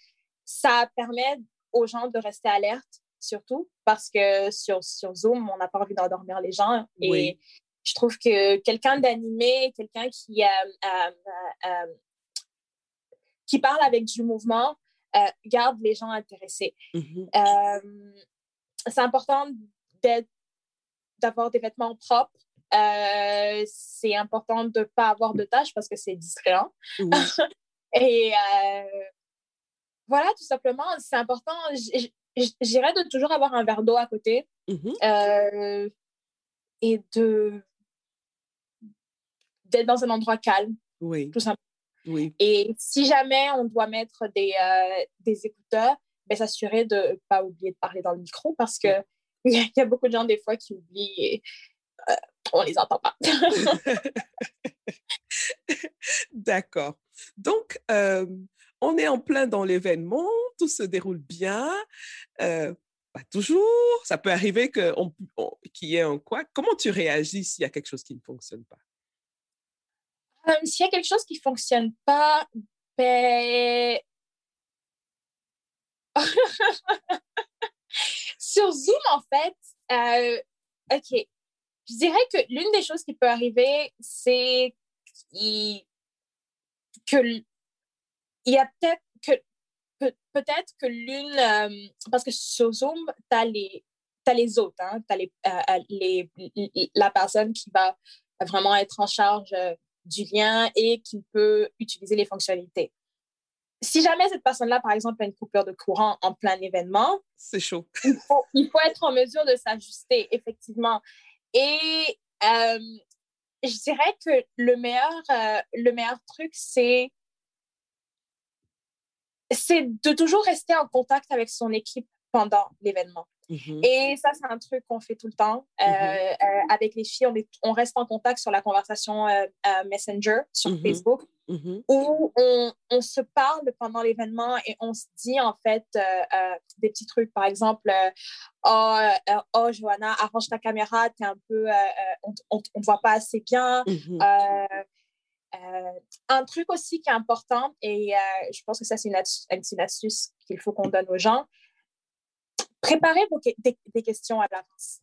ça permet aux gens de rester alertes, surtout parce que sur, sur Zoom, on n'a pas envie d'endormir les gens. Et je trouve que quelqu'un d'animé, quelqu'un qui, euh, euh, euh, qui parle avec du mouvement, garde les gens intéressés. Mm-hmm. c'est important d'avoir des vêtements propres, euh, c'est important de ne pas avoir de tâches parce que c'est distrayant. Et euh, voilà, tout simplement, c'est important. J'irais de toujours avoir un verre d'eau à côté mm-hmm. euh, et de d'être dans un endroit calme. Oui. Tout simplement. Oui. Et si jamais on doit mettre des, des écouteurs, ben, s'assurer de ne pas oublier de parler dans le micro parce que il y, a beaucoup de gens des fois qui oublient on les entend pas. D'accord. Donc, euh, on est en plein dans l'événement, tout se déroule bien. Euh, pas toujours, ça peut arriver qu'il y ait un quoi. Comment tu réagis s'il y a quelque chose qui ne fonctionne pas? Euh, s'il y a quelque chose qui ne fonctionne pas, ben... Sur Zoom, en fait, OK, je dirais que l'une des choses qui peut arriver, c'est que il y a peut-être que peut-être que l'une euh, parce que sur Zoom tu as les as les autres hein, tu as les, euh, les, la personne qui va vraiment être en charge euh, du lien et qui peut utiliser les fonctionnalités. Si jamais cette personne-là, par exemple, a une coupure de courant en plein événement, c'est chaud. Il faut, il faut être en mesure de s'ajuster, effectivement. Et euh, je dirais que le meilleur, euh, truc, c'est de toujours rester en contact avec son équipe pendant l'événement. Mm-hmm. Et ça, c'est un truc qu'on fait tout le temps. Euh, mm-hmm. avec les filles, on, est, on, reste en contact sur la conversation Messenger sur mm-hmm. Facebook. Où on, on, se parle pendant l'événement et on se dit en fait euh, euh, des petits trucs. Par exemple, euh, oh, oh, Johanna, arrange ta caméra, es un peu, on ne voit pas assez bien. Un truc aussi qui est important, et je pense que ça, c'est une, une, astuce qu'il faut qu'on donne aux gens. Préparez vos, des, des questions à l'avance.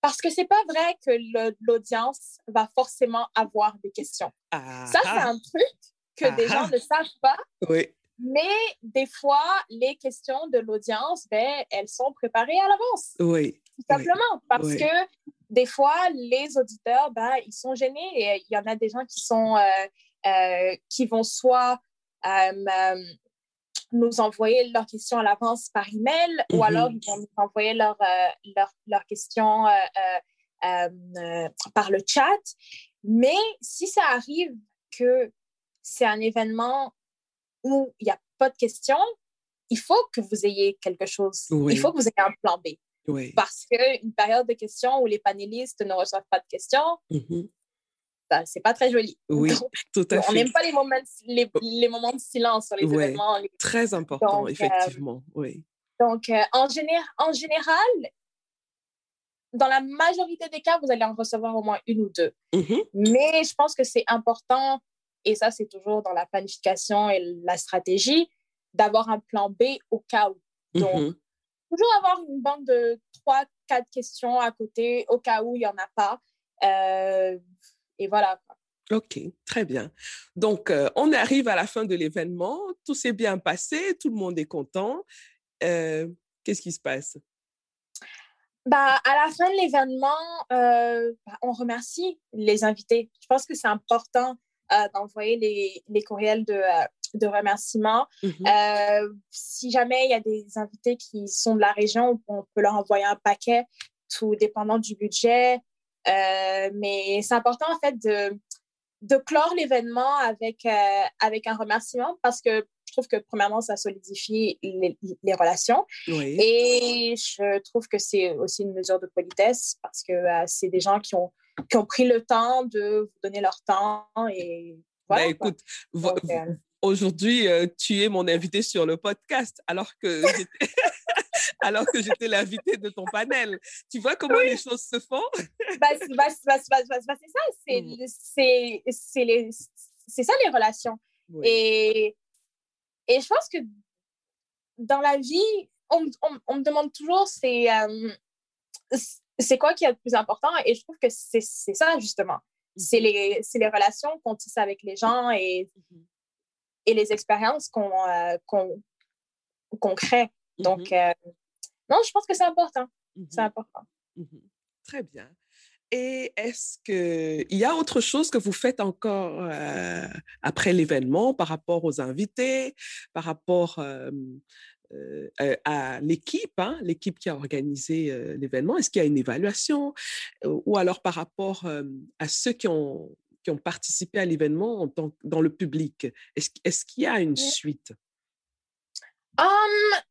Parce que c'est pas vrai que l'audience va forcément avoir des questions. ça, c'est un truc que des gens ne savent pas. Oui. Mais des fois, les questions de l'audience, ben, elles sont préparées à l'avance. Oui. Tout simplement. Parce que des fois, les auditeurs, ben, ils sont gênés et il y en a des gens qui sont, qui vont soit nous envoyer leurs questions à l'avance par email ou mm-hmm. alors ils vont nous envoyer leurs leur, leur questions par le chat. Mais si ça arrive que c'est un événement où il n'y a pas de questions, il faut que vous ayez quelque chose. Il faut que vous ayez un plan B. Oui. Parce qu'une période de questions où les panélistes ne reçoivent pas de questions, mm-hmm. Ce c'est pas très joli. Oui, tout à fait. On n'aime pas les moments, les, les, moments de silence sur les événements. Très important, euh, effectivement. oui. Donc, euh, en, en général, dans la majorité des cas, vous allez en recevoir au moins une ou deux. Mm-hmm. Mais je pense que c'est important, et ça, c'est toujours dans la planification et la stratégie, d'avoir un plan B au cas où. Donc, mm-hmm. toujours avoir une banque de trois, quatre questions à côté au cas où il n'y en a pas. Euh, et voilà. OK, très bien. Donc, euh, on arrive à la fin de l'événement. Tout s'est bien passé, tout le monde est content. Euh, qu'est-ce qui se passe? Bah, à la fin de l'événement, bah, on remercie les invités. Je pense que c'est important d'envoyer les, les, courriels de, de remerciements. Euh, si jamais il y a des invités qui sont de la région, on peut leur envoyer un paquet, tout dépendant du budget. Euh, mais c'est important, en fait, de, de clore l'événement avec, euh, avec un remerciement parce que je trouve que, premièrement, ça solidifie les, les relations. Et je trouve que c'est aussi une mesure de politesse parce que c'est des gens qui ont, qui ont pris le temps de vous donner leur temps et voilà, ben, écoute, aujourd'hui, euh, tu es mon invité sur le podcast, alors que alors que j'étais l'invité de ton panel. Tu vois comment les choses se font? Bah, c'est ça, c'est, mm. ça les relations. Et, et je pense que dans la vie, on, on, on me demande toujours c'est, euh, c'est quoi qui est le plus important? Et je trouve que c'est, ça justement. C'est les, c'est les relations qu'on tisse avec les gens et et les expériences qu'on euh, qu'on crée. Donc, mm-hmm. euh, non, je pense que c'est important. C'est mm-hmm. important. Mm-hmm. Très bien. Et est-ce qu'il y a autre chose que vous faites encore euh, après l'événement par rapport aux invités, par rapport à l'équipe, hein, l'équipe qui a organisé l'événement? Est-ce qu'il y a une évaluation? Ou alors par rapport à ceux qui ont qui ont participé à l'événement dans le public Est-ce est qu'il y a une suite? Um,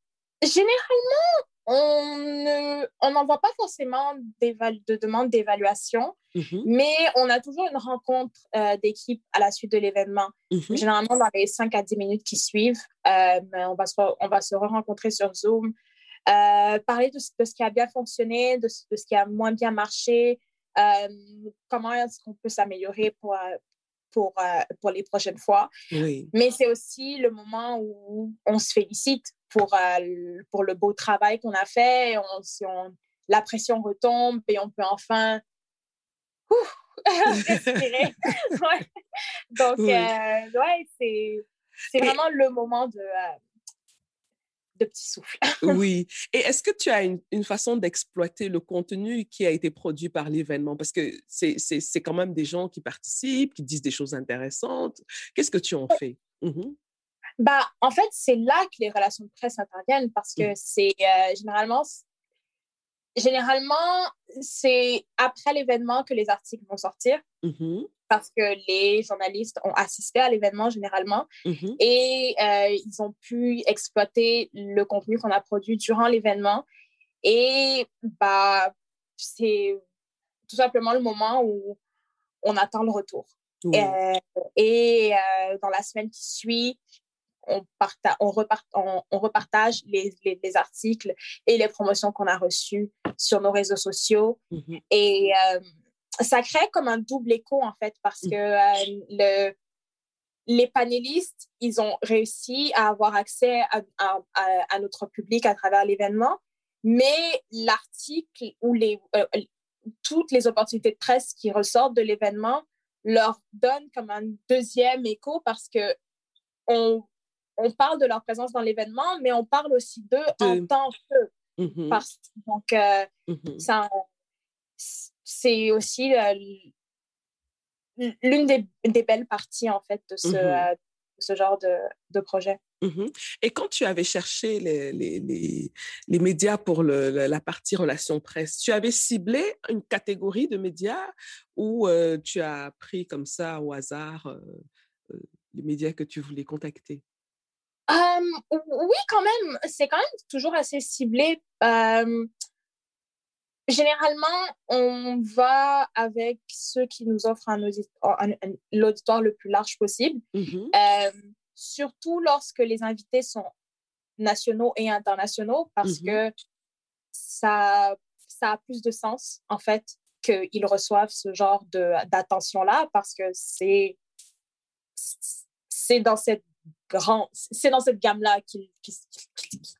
Généralement, on n'envoie pas forcément de demande d'évaluation, mmh mais on a toujours une rencontre euh, d'équipe à la suite de l'événement. Mmh Généralement, dans les 5 à 10 minutes qui suivent, euh, on, va se, on va se re-rencontrer sur Zoom, euh, parler de, de, ce qui a bien fonctionné, de, de, ce qui a moins bien marché, comment est-ce qu'on peut s'améliorer pour, pour, euh, pour les prochaines fois. Mais c'est aussi le moment où on se félicite pour, pour le beau travail qu'on a fait. On, la pression retombe et on peut enfin respirer. Donc, ouais, c'est, c'est vraiment le moment de, de petits souffles. oui. Et est-ce que tu as une, façon d'exploiter le contenu qui a été produit par l'événement? Parce que c'est quand même des gens qui participent, qui disent des choses intéressantes. Qu'est-ce que tu en fais? Mmh bah, en fait, c'est là que les relations de presse interviennent parce que mmh. c'est euh, généralement, généralement, c'est après l'événement que les articles vont sortir. Mmh parce que les journalistes ont assisté à l'événement généralement mm-hmm. et euh, ils ont pu exploiter le contenu qu'on a produit durant l'événement. Et bah, c'est tout simplement le moment où on attend le retour. Euh, et euh, dans la semaine qui suit, on, on, on, repartage les, les, articles et les promotions qu'on a reçues sur nos réseaux sociaux. Mm-hmm. Et ça crée comme un double écho, en fait, parce mmh. que euh, le, les panélistes, ils ont réussi à avoir accès à, à, notre public à travers l'événement, mais l'article ou les, euh, toutes les opportunités de presse qui ressortent de l'événement leur donnent comme un deuxième écho parce que on, on parle de leur présence dans l'événement, mais on parle aussi d'eux en tant que. Mmh parce, donc, euh, mmh ça, c'est aussi l'une des, belles parties, en fait, de ce, mmh ce genre de, de projet. Mmh Et quand tu avais cherché les, les, les, les médias pour le, la partie relations presse, tu avais ciblé une catégorie de médias ou tu as pris comme ça au hasard les médias que tu voulais contacter? Oui, quand même. C'est quand même toujours assez ciblé. généralement, on va avec ceux qui nous offrent un, l'auditoire le plus large possible. Mmh surtout lorsque les invités sont nationaux et internationaux, parce mmh que ça, ça a plus de sens, en fait, qu'ils reçoivent ce genre d'attention-là, parce que c'est c'est dans cette grand c'est dans cette gamme-là qu'ils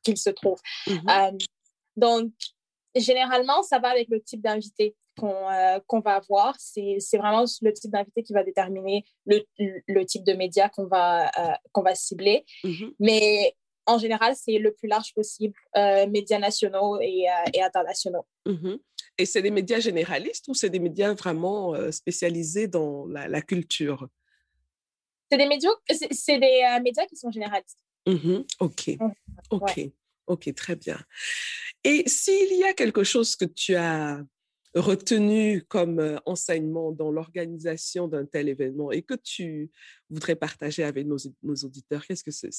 qu se trouvent. Mmh euh, donc, généralement, ça va avec le type d'invité qu'on euh, va avoir. C'est vraiment le type d'invité qui va déterminer le, le, type de média qu'on va, euh, qu'on va cibler. Mmh Mais en général, c'est le plus large possible, euh, médias nationaux et, et internationaux. Mmh et c'est des médias généralistes ou c'est des médias vraiment spécialisés dans la, la culture? C'est des, médias, c'est des médias qui sont généralistes. Mmh ok, ok, ok, très bien. Et s'il y a quelque chose que tu as retenu comme enseignement dans l'organisation d'un tel événement et que tu voudrais partager avec nos, nos auditeurs, qu'est-ce que c'est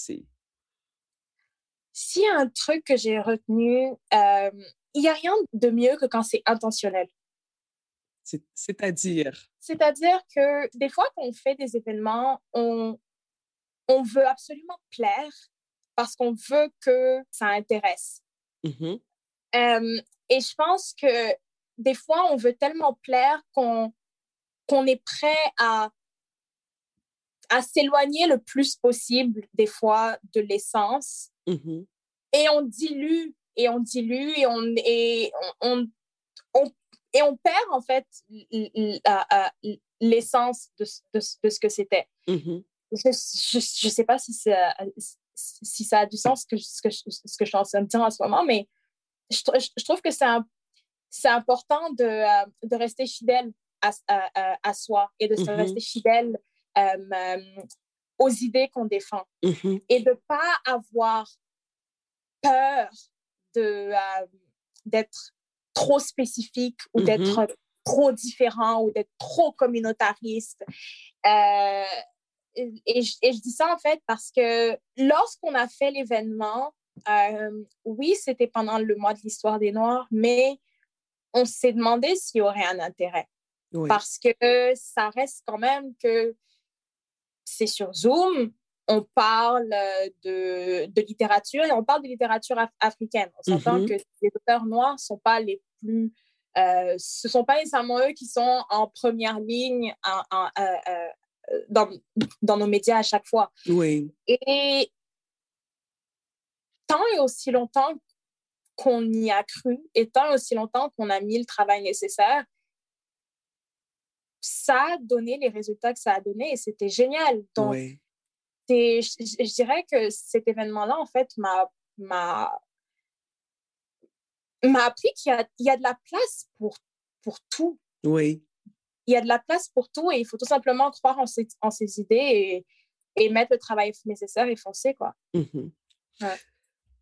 S'il y a un truc que j'ai retenu, euh, il n'y a rien de mieux que quand c'est intentionnel. C'est-à-dire? C'est-à-dire que des fois, quand on fait des événements, on, on veut absolument plaire parce qu'on veut que ça intéresse. Mmh euh, et je pense que des fois, on veut tellement plaire qu'on qu'on est prêt à, à s'éloigner le plus possible, des fois, de l'essence. Mmh et on dilue, et on dilue, et on, et on, on, et on perd, en fait, l'essence de, de, de, ce que c'était. Mmh je ne sais pas si ça, si ça a du sens, ce que, ce que, ce que je suis en train de dire en ce moment, mais je, je trouve que c'est important de, euh, de, rester fidèle à, à, à, soi et de se mm-hmm. rester fidèle euh, euh, aux idées qu'on défend mm-hmm. et de ne pas avoir peur d'être trop spécifique ou d'être mm-hmm. trop différent ou d'être trop communautariste. Et, et, je dis ça en fait parce que lorsqu'on a fait l'événement, oui, c'était pendant le mois de l'histoire des Noirs, mais on s'est demandé s'il y aurait un intérêt. Parce que ça reste quand même que c'est sur Zoom, on parle de, de, littérature et on parle de littérature africaine. On s'entend mm-hmm. que les auteurs noirs sont pas les plus... Euh, ce sont pas nécessairement eux qui sont en première ligne euh, euh, dans, dans, nos médias à chaque fois. Oui. Et tant et aussi longtemps qu'on y a cru, et tant aussi longtemps qu'on a mis le travail nécessaire, ça a donné les résultats que ça a donné et c'était génial. Donc, je, je, dirais que cet événement-là, en fait, m'a, m'a, appris qu'il y a, il y a de la place pour, pour tout. Oui. Il y a de la place pour tout et il faut tout simplement croire en ses, en ses idées et, et mettre le travail nécessaire et foncer, quoi. Mmh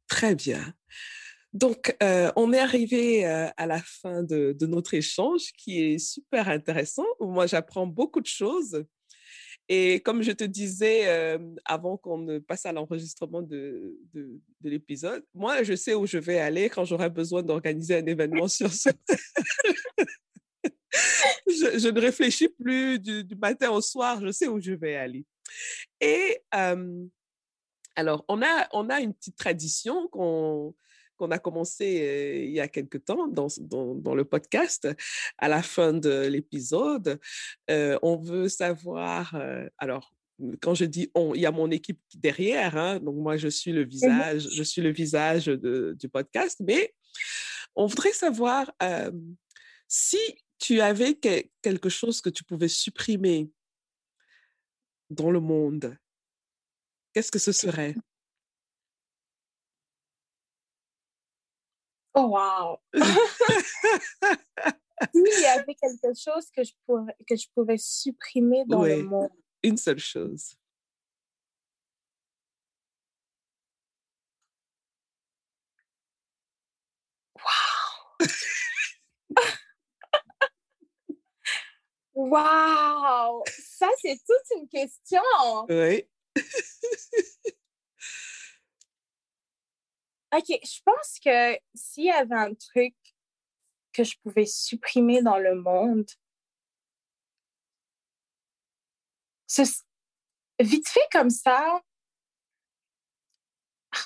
Très bien. Donc, euh, on est arrivé euh, à la fin de, notre échange qui est super intéressant. Moi, j'apprends beaucoup de choses. Et comme je te disais euh, avant qu'on ne passe à l'enregistrement de, de, l'épisode, moi, je sais où je vais aller quand j'aurai besoin d'organiser un événement sur ce. je, je, ne réfléchis plus du, du, matin au soir, je sais où je vais aller. Et alors, on a, on a une petite tradition qu'on qu'on a commencé il y a quelque temps dans, dans, le podcast. À la fin de l'épisode, on veut savoir, alors, quand je dis on, il y a mon équipe derrière, hein, donc moi je suis le mmh visage, je suis le visage de, du podcast, mais on voudrait savoir si tu avais quelque chose que tu pouvais supprimer dans le monde, qu'est-ce que ce serait? Oh, wow! S'il y avait quelque chose que je, pourrais, que je pouvais supprimer dans Oui. le monde. Une seule chose. Wow! Ça, c'est toute une question. Oui. OK, je pense que s'il y avait un truc que je pouvais supprimer dans le monde, ce vite fait comme ça,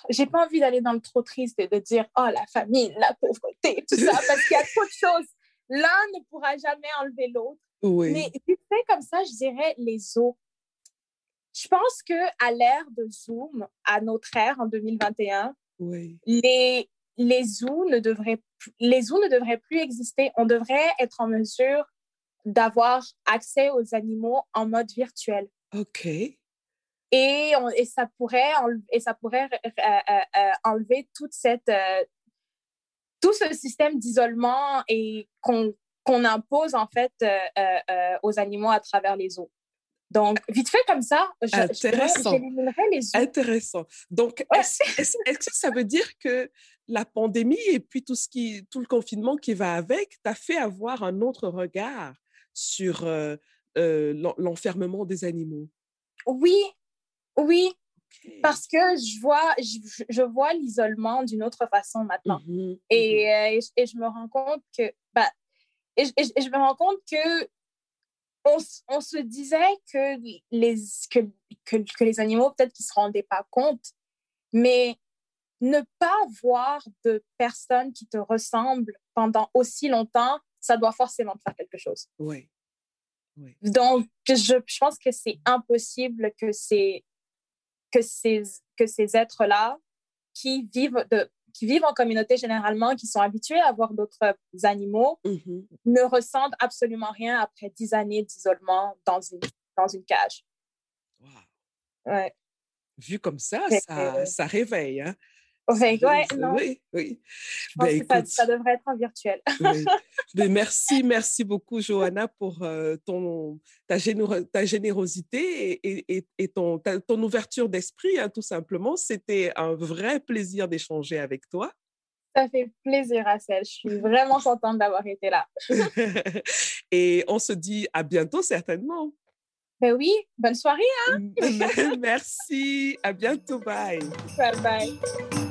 j'ai pas envie d'aller dans le trop triste et de dire oh la famine, la pauvreté, tout ça, parce qu'il y a trop de choses. L'un ne pourra jamais enlever l'autre. Oui. Mais vite fait comme ça, je dirais les eaux. Je pense que à l'ère de Zoom, à notre ère en 2021, Oui. les, les zoos ne devraient, les zoos ne devraient plus exister. On devrait être en mesure d'avoir accès aux animaux en mode virtuel. OK. Et, on- et ça pourrait, et ça pourrait euh, euh, euh, enlever toute cette, euh, tout ce système d'isolement et qu'on qu'on impose en fait aux animaux à travers les zoos. Donc, vite fait comme ça, j'éliminerais les zoos. Intéressant. Donc, Ouais. est-ce que ça veut dire que la pandémie et puis tout, ce qui, tout le confinement qui va avec t'a fait avoir un autre regard sur euh, euh, l'en- l'enfermement des animaux? Oui, oui, parce que je vois, je, je vois l'isolement d'une autre façon maintenant. Et, mhm. euh, et, je- et je me rends compte que, bah, et je me rends compte que on, se disait que les, que, que, que les animaux, peut-être qu'ils ne se rendaient pas compte, mais ne pas voir de personnes qui te ressemblent pendant aussi longtemps, ça doit forcément te faire quelque chose. Oui. Oui. Donc, je, je pense que c'est impossible que ces, que ces, que ces êtres-là qui vivent, de, qui vivent en communauté généralement, qui sont habitués à voir d'autres animaux, Mhm. ne ressentent absolument rien après dix années d'isolement dans une, dans une cage. Wow. Ouais. Vu comme ça, ça, ça réveille. Hein? Ouais, non, Oui, oui. je pense Ben, que ça, devrait être en virtuel. oui. Ben, merci, merci beaucoup, Johanna, pour euh, ton, ta, généro- ta générosité et, et- et- et ton, ta- ton ouverture d'esprit, hein, tout simplement. C'était un vrai plaisir d'échanger avec toi. Ça fait plaisir, Rachel. Je suis vraiment contente d'avoir été là. et on se dit à bientôt, certainement. Ben oui, bonne soirée. merci, à bientôt, bye. Bye bye.